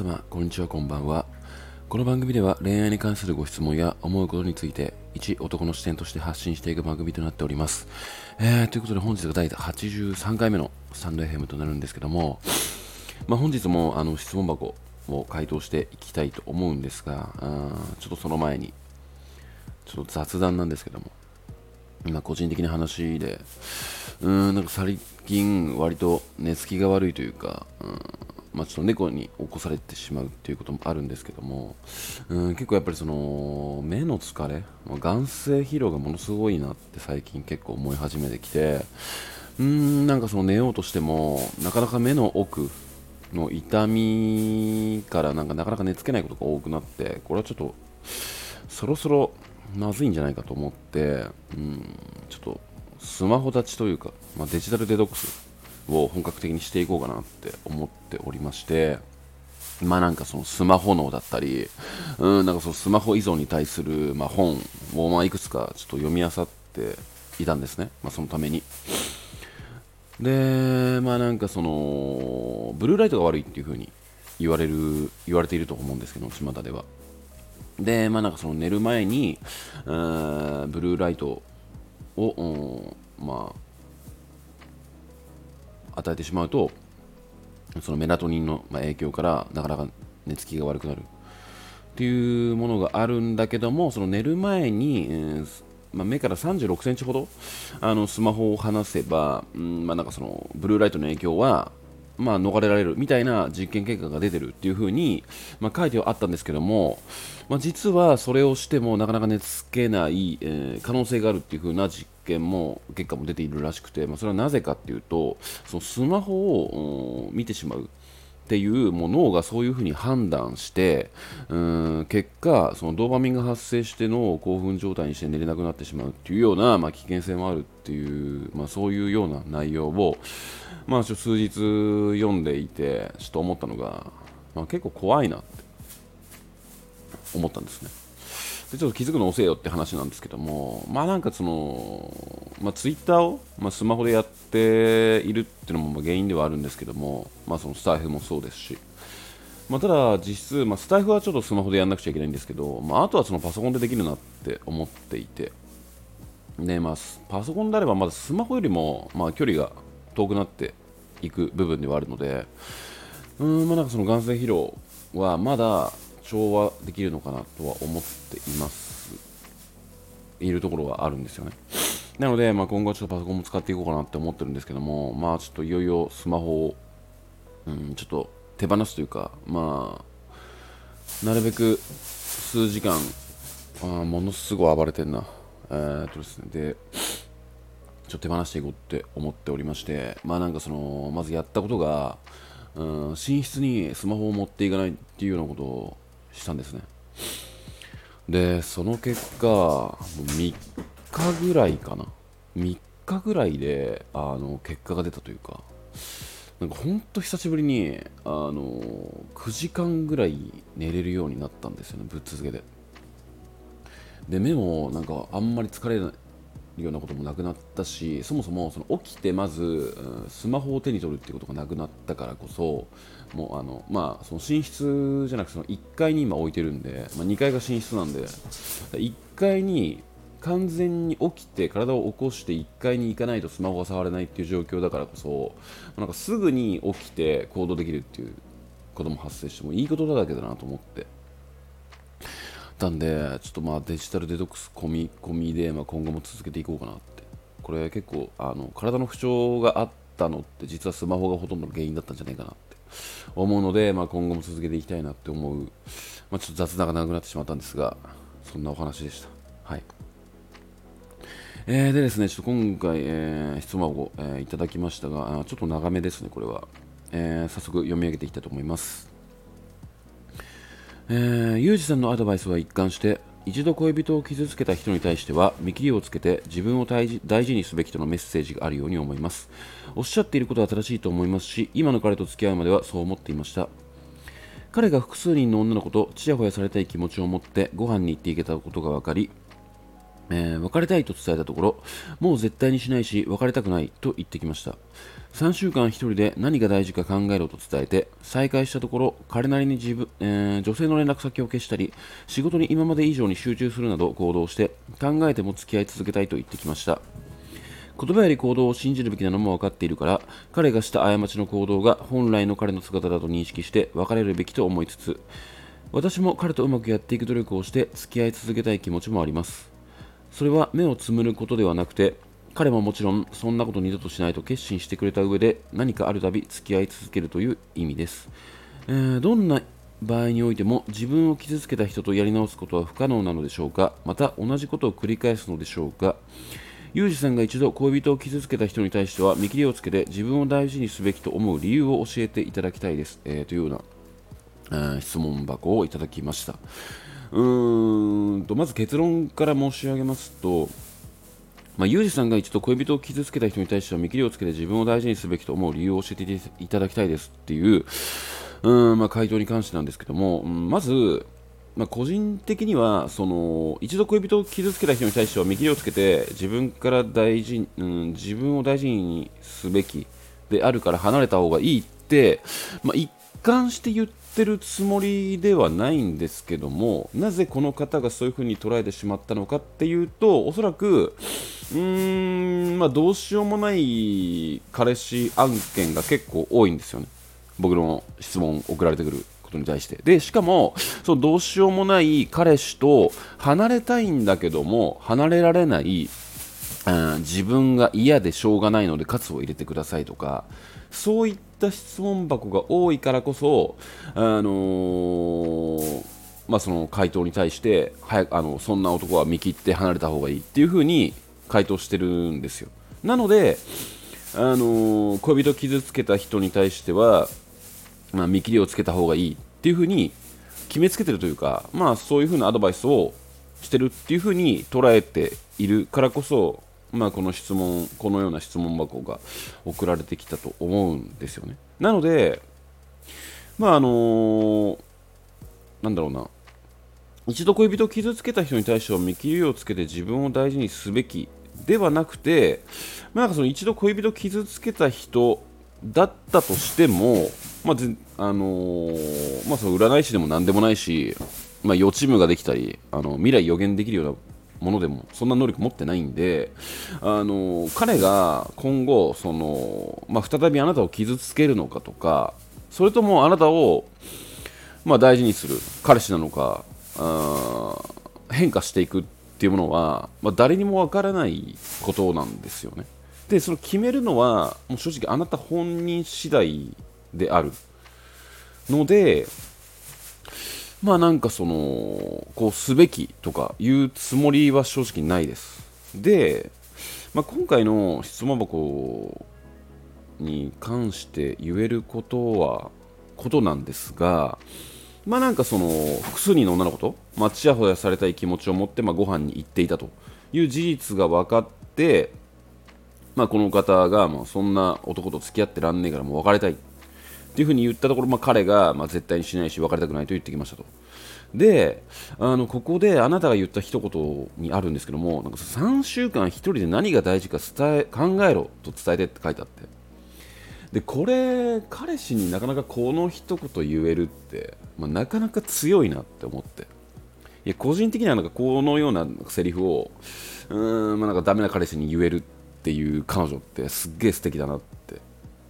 様こんにちはこんばんは。この番組では恋愛に関するご質問や思うことについて一男の視点として発信していく番組となっております、えー、ということで本日が第83回目のスタンド FM となるんですけども、まあ、本日もあの質問箱を回答していきたいと思うんですがあちょっとその前にちょっと雑談なんですけども今個人的な話でうーんなんか最近割と寝つきが悪いというか、うんまあ、ちょっと猫に起こされてしまうっていうこともあるんですけども、うん、結構やっぱりその目の疲れま、眼性疲労がものすごいなって最近結構思い始めてきて、うーん、なんかその寝ようとしても、なかなか目の奥の痛みからなんかなかなか寝つけないことが多くなって、これはちょっとそろそろまずいんじゃないかと思って、うん、ちょっとスマホ立ちというか、まあ、デジタルデトックスを本格的にしていこうかなって思っておりまして、まあなんかそのスマホ脳だったり、うん、なんかそのスマホ依存に対する、まあ、本をまあいくつかちょっと読み漁っていたんですね、まあ、そのために。で、まあなんかその、ブルーライトが悪いっていう風に言われる、言われていると思うんですけど、巷では。で、まあなんかその寝る前に、ブルーライトを、まあ、与えてしまうとそのメラトニンの影響からなかなか寝つきが悪くなる。っていうものがあるんだけどもその寝る前に、えーまあ、目から36センチほどあのスマホを離せば、うんまあ、なんかそのブルーライトの影響はまあ、逃れられるみたいな実験結果が出てるっていうふうに、まあ、書いてはあったんですけども、まあ、実はそれをしてもなかなか寝つけない、えー、可能性があるっていうふうな実験も結果も出ているらしくて、まあ、それはなぜかっていうとそのスマホを見てしまう。っていうもう脳がそういうふうに判断してうん結果そのドーパミンが発生して脳を興奮状態にして寝れなくなってしまうっていうような、まあ、危険性もあるっていう、まあ、そういうような内容を、まあ、数日読んでいてちょっと思ったのが、まあ、結構怖いなって思ったんですね。でちょっと気づくの遅えよって話なんですけども、まあなんかその、まあ、ツイッターを、まあ、スマホでやっているっていうのも原因ではあるんですけども、まあそのスタイフもそうですし、まあ、ただ実質、まあ、スタイフはちょっとスマホでやんなくちゃいけないんですけど、まあ、あとはそのパソコンでできるなって思っていて、でまあ、パソコンであればまだスマホよりも、まあ、距離が遠くなっていく部分ではあるので、うん、まあなんかその眼性疲労はまだ調和できるのかなとは思っています。いるところがあるんですよね。なので、まあ、今後はちょっとパソコンも使っていこうかなって思ってるんですけどもまあちょっといよいよスマホを、うん、ちょっと手放すというかまあなるべく数時間あものすごい暴れてんな。えー、っとですね。でちょっと手放していこうって思っておりましてまあなんかそのまずやったことがうん、寝室にスマホを持っていかないっていうようなことをしたんですね。でその結果3日ぐらいかな。3日ぐらいであの結果が出たというかなんかほんと久しぶりにあの9時間ぐらい寝れるようになったんですよねぶっ続けで。で目もなんかあんまり疲れないようなこともなくなったしそもそもその起きてまず、スマホを手に取るっていうことがなくなったからこそもうあの、まあ、その寝室じゃなくてその1階に今置いてるんで、まあ、2階が寝室なんで1階に完全に起きて体を起こして1階に行かないとスマホが触れないっていう状況だからこそなんかすぐに起きて行動できるっていうことも発生してもいいことだらけだなと思って。たんで、ちょっとまあデジタルデトックス込み込みで、まあ、今後も続けていこうかなって。これ結構あの体の不調があったのって実はスマホがほとんどの原因だったんじゃないかなって思うので、まあ、今後も続けていきたいなって思う、まあ、ちょっと雑談が長くなってしまったんですが、そんなお話でした。はい。えー、でですね、ちょっと今回、えー、質問を、えー、いただきましたが、ちょっと長めですね、これは。えー、早速読み上げていきたいと思います。えー、ユージさんのアドバイスは一貫して一度恋人を傷つけた人に対しては見切りをつけて自分を大事にすべきとのメッセージがあるように思います。おっしゃっていることは正しいと思いますし今の彼と付き合うまではそう思っていました。彼が複数人の女の子とちやほやされたい気持ちを持ってご飯に行っていけたことが分かりえー、別れたいと伝えたところ、もう絶対にしないし、別れたくないと言ってきました。3週間1人で何が大事か考えろと伝えて、再会したところ、彼なりに自分、えー、女性の連絡先を消したり、仕事に今まで以上に集中するなど行動して、考えても付き合い続けたいと言ってきました。言葉より行動を信じるべきなのも分かっているから、彼がした過ちの行動が本来の彼の姿だと認識して別れるべきと思いつつ、私も彼とうまくやっていく努力をして付き合い続けたい気持ちもあります。それは目をつむることではなくて彼ももちろんそんなこと二度としないと決心してくれた上で何かあるたび付き合い続けるという意味です、えー、どんな場合においても自分を傷つけた人とやり直すことは不可能なのでしょうか。また同じことを繰り返すのでしょうか。ユージさんが一度恋人を傷つけた人に対しては見切りをつけて自分を大事にすべきと思う理由を教えていただきたいです、えー、というような、えー、質問箱をいただきました。うーんとまず結論から申し上げますと、まあ、ユージさんが一度恋人を傷つけた人に対しては見切りをつけて自分を大事にすべきと思う理由を教えていただきたいですっていううん、まあ、回答に関してなんですけども、うん、まず、まあ、個人的にはその一度恋人を傷つけた人に対しては見切りをつけて自分から大事、うん、自分を大事にすべきであるから離れた方がいいって、まあ、一貫して言っててるつもりではないんですけどもなぜこの方がそういうふうに捉えてしまったのかっていうとおそらくうーん、まあ、どうしようもない彼氏案件が結構多いんですよね。僕の質問送られてくることに対して。でしかもそのどうしようもない彼氏と離れたいんだけども離れられない自分が嫌でしょうがないので喝を入れてくださいとかそういったった質問箱が多いからこそ、あのー、まあ、その回答に対して早あのそんな男は見切って離れた方がいいっていうふうに回答してるんですよ。なので、あのー、恋人傷つけた人に対しては、まあ、見切りをつけた方がいいっていうふうに決めつけてるというか、まあ、そういうふうなアドバイスをしてるっていうふうに捉えているからこそまあ、この質問このような質問箱が送られてきたと思うんですよね。なのでまああのー、なんだろうな。一度恋人を傷つけた人に対しては見切りをつけて自分を大事にすべきではなくて、まあ、なんかその一度恋人を傷つけた人だったとしても、まああのー、まあ、その占い師でも何でもないし、まあ、予知夢ができたりあの未来予言できるようなものでもそんな能力持ってないんで、あの彼が今後その、まあ、再びあなたを傷つけるのかとかそれともあなたを、まあ、大事にする彼氏なのかあ変化していくっていうものは、まあ、誰にもわからないことなんですよね。でその決めるのはもう正直あなた本人次第であるのでまあなんかそのこうすべきとかいうつもりは正直ないですで、まあ、今回の質問箱に関して言えることはことなんですがまあなんかその複数人の女の子と、まあ、ちやほやされたい気持ちを持ってまあご飯に行っていたという事実が分かって、まあ、この方がまあそんな男と付き合ってらんねえからもう別れたいっていうふうに言ったところ、まあ、彼が、まあ、絶対にしないし別れたくないと言ってきましたと。であのここであなたが言った一言にあるんですけどもなんか3週間1人で何が大事か伝え考えろと伝えてって書いてあって。でこれ彼氏になかなかこの一言言えるって、まあ、なかなか強いなって思って。いや個人的にはなんかこのようなセリフをうーん、まあ、なんかダメな彼氏に言えるっていう彼女ってすっげえ素敵だなって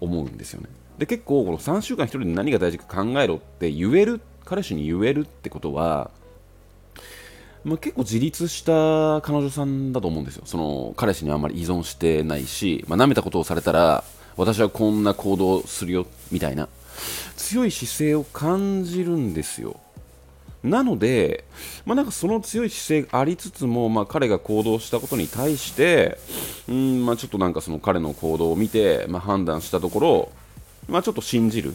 思うんですよね。で結構この3週間1人で何が大事か考えろって言える彼氏に言えるってことは、まあ、結構自立した彼女さんだと思うんですよ。その彼氏にあんまり依存してないし、まあ、舐めたことをされたら私はこんな行動するよみたいな。強い姿勢を感じるんですよ。なので、まあ、なんかその強い姿勢がありつつも、まあ、彼が行動したことに対してうん、まあ、ちょっとなんかその彼の行動を見て、まあ、判断したところまあ、ちょっと信じる、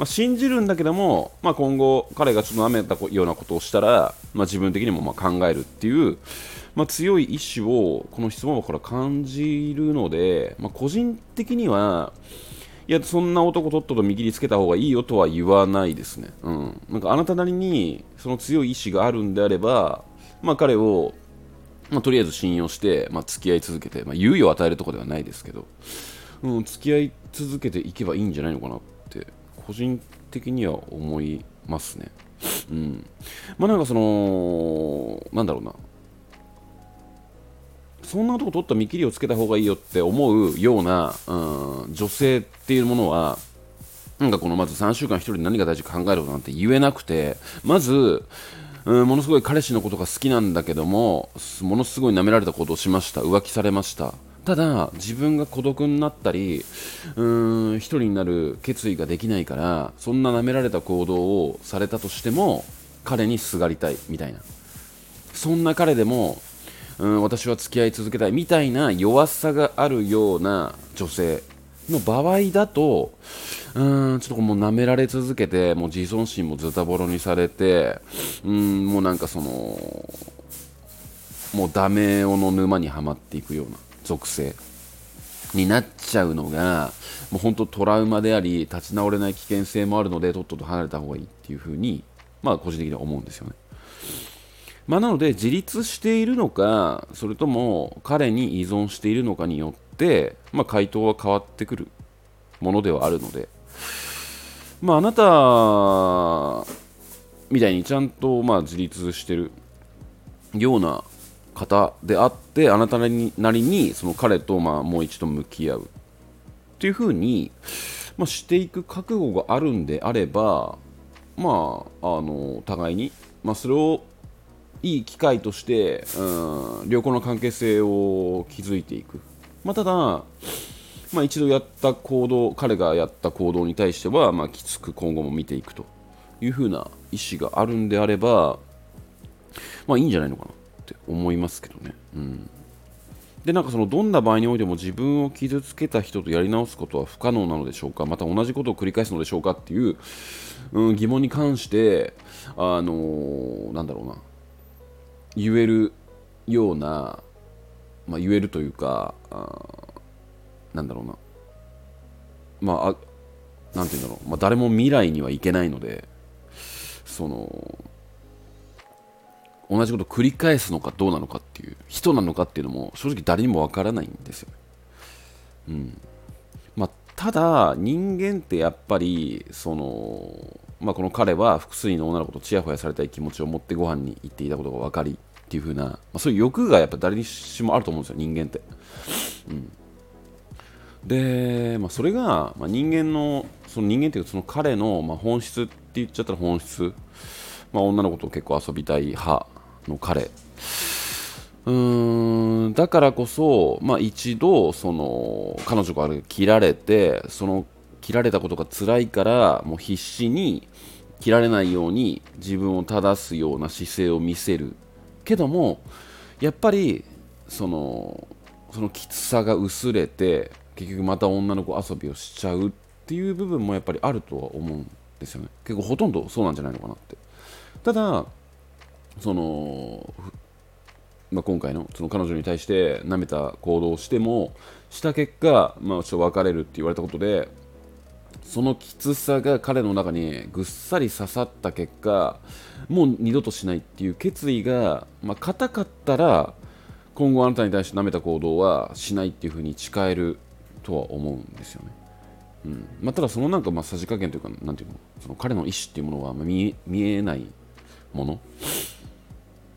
まあ、信じるんだけども、まあ、今後、彼がちょっと舐めたようなことをしたら、まあ、自分的にもま考えるっていう、ま強い意志をこの質問箱から感じるので、ま個人的には、いや、そんな男とっとと右につけた方がいいよとは言わないですね。うん。なんかあなたなりにその強い意志があるんであれば、ま、彼をまあ、とりあえず信用して、まあ、付き合い続けて、まあ、猶予を与えるとこではないですけど、うん、付き合い続けていけばいいんじゃないのかな個人的には思いますね。うん。まあなんかその、なんだろうな。そんなとこ取った見切りをつけた方がいいよって思うような、うん、女性っていうものは、なんかこのまず3週間1人で何が大事か考えることなんて言えなくて、まず、うん、ものすごい彼氏のことが好きなんだけども、ものすごい舐められたことをしました、浮気されました。ただ自分が孤独になったりうーん一人になる決意ができないからそんな舐められた行動をされたとしても彼にすがりたいみたいな。そんな彼でもうん私は付き合い続けたいみたいな弱さがあるような女性の場合だとうーんちょっともう舐められ続けてもう自尊心もズタボロにされてうーんもうなんかそのもうダメ男の沼にはまっていくような。属性になっちゃうのがもう本当トラウマであり立ち直れない危険性もあるのでとっとと離れた方がいいっていうふうにまあ個人的には思うんですよね。まあ、なので自立しているのかそれとも彼に依存しているのかによって、まあ、回答は変わってくるものではあるので、まあ、あなたみたいにちゃんとまあ自立してるような方であってあなたなりにその彼とまあもう一度向き合うっていうふうに、まあ、していく覚悟があるんであればまああの互いに、まあ、それをいい機会として、うん、良好な関係性を築いていく、まあ、ただ、まあ、一度やった行動彼がやった行動に対しては、まあ、きつく今後も見ていくというふうな意思があるんであれば、まあ、いいんじゃないのかな。って思いますけどね。うん。でなんかそのどんな場合においても自分を傷つけた人とやり直すことは不可能なのでしょうか？また同じことを繰り返すのでしょうかっていう、うん、疑問に関してあのー、なんだろうな。言えるような、まあ、言えるというかあなんだろうな。まああなんて言うんだろう、まあ、誰も未来には行けないのでその同じことを繰り返すのかどうなのかっていう人なのかっていうのも正直誰にもわからないんですよ。うんまあ、ただ人間ってやっぱりその、まあ、この彼は複数人の女の子とちやほやされたい気持ちを持ってご飯に行っていたことが分かりっていう風な、まあ、そういう欲がやっぱ誰にしもあると思うんですよ人間って。うんで、まあ、それが、まあ、人間のその人間っていうかその彼の、まあ、本質って言っちゃったら本質、まあ、女の子と結構遊びたい派の彼。うーんだからこそ、まあ、一度その彼女から切られてその切られたことが辛いからもう必死に切られないように自分を正すような姿勢を見せる。けどもやっぱりそのそのきつさが薄れて結局また女の子遊びをしちゃうっていう部分もやっぱりあるとは思うんですよね。結構ほとんどそうなんじゃないのかなって。ただその、まあ、今回のその彼女に対して舐めた行動をしてもした結果、まあ、ちょっと別れるって言われたことでそのきつさが彼の中にぐっさり刺さった結果もう二度としないっていう決意が、まあ、硬かったら今後あなたに対して舐めた行動はしないっていうふうに誓えるとは思うんですよね。うんまあ、ただそのなんかまあさじ加減というかなんていうのその彼の意思っていうものは見えないもの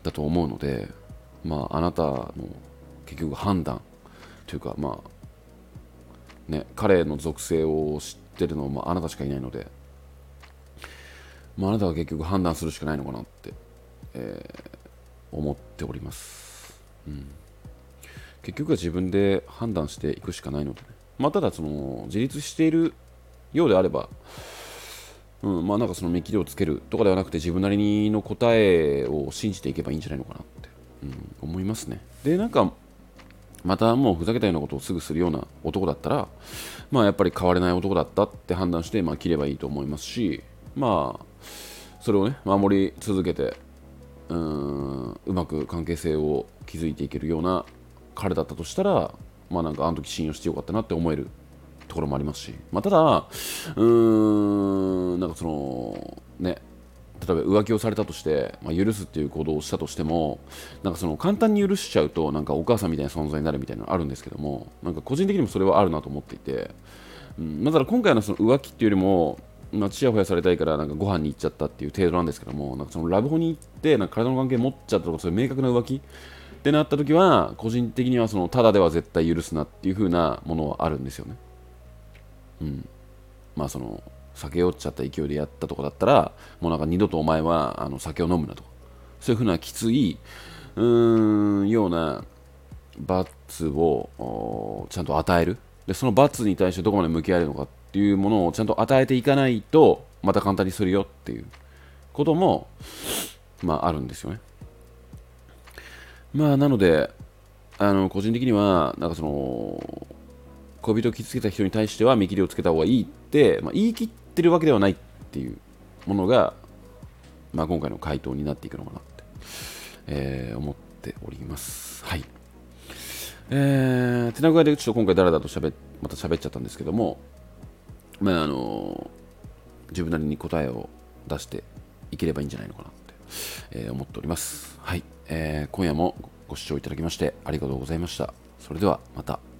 だと思うので、まあ、あなたの結局判断というか、まあね、彼の属性を知ってるのは、まあ、なたしかいないので、まあ、あなたが結局判断するしかないのかなって、えー、思っております、うん、結局は自分で判断していくしかないので、ね、まあ、ただその自立しているようであればうんまあ、なんかその見切りをつけるとかではなくて自分なりの答えを信じていけばいいんじゃないのかなって、うん、思いますね。で、なんかまたもうふざけたようなことをすぐするような男だったら、まあ、やっぱり変われない男だったって判断して、まあ、切ればいいと思いますし、まあ、それをね、守り続けて、うんうまく関係性を築いていけるような彼だったとしたら、まあなんかあの時信用してよかったなって思えるところもありますし、まあ、ただ、うーん、例えば浮気をされたとして、まあ、許すっていう行動をしたとしてもなんかその簡単に許しちゃうとなんかお母さんみたいな存在になるみたいなのあるんですけどもなんか個人的にもそれはあるなと思っていて、うん、だから今回のその浮気っていうよりもま、ちやほやされたいからなんかご飯に行っちゃったっていう程度なんですけどもなんかそのラブホに行ってなんか体の関係持っちゃったとかそういう明確な浮気ってなった時は個人的にはそのただでは絶対許すなっていう風なものはあるんですよね。うん、まあその酒酔っちゃった勢いでやったとかだったらもうなんか二度とお前はあの酒を飲むなとか。そういう風なきついうーんような罰をちゃんと与える。でその罰に対してどこまで向き合えるのかっていうものをちゃんと与えていかないとまた簡単にするよっていうこともまああるんですよね。まあなのであの個人的にはなんかその恋人を傷つけた人に対しては見切りをつけた方がいいって、まあ、言い切ってるわけではないっていうものが、まあ、今回の回答になっていくのかなって、えー思っております。はい。えー、手な具合でちょっと今回だらだらと喋っまた喋っちゃったんですけども、まああの自分なりに答えを出していければいいんじゃないのかなって、えー思っております。はい、えー今夜もご視聴いただきましてありがとうございました。それではまた。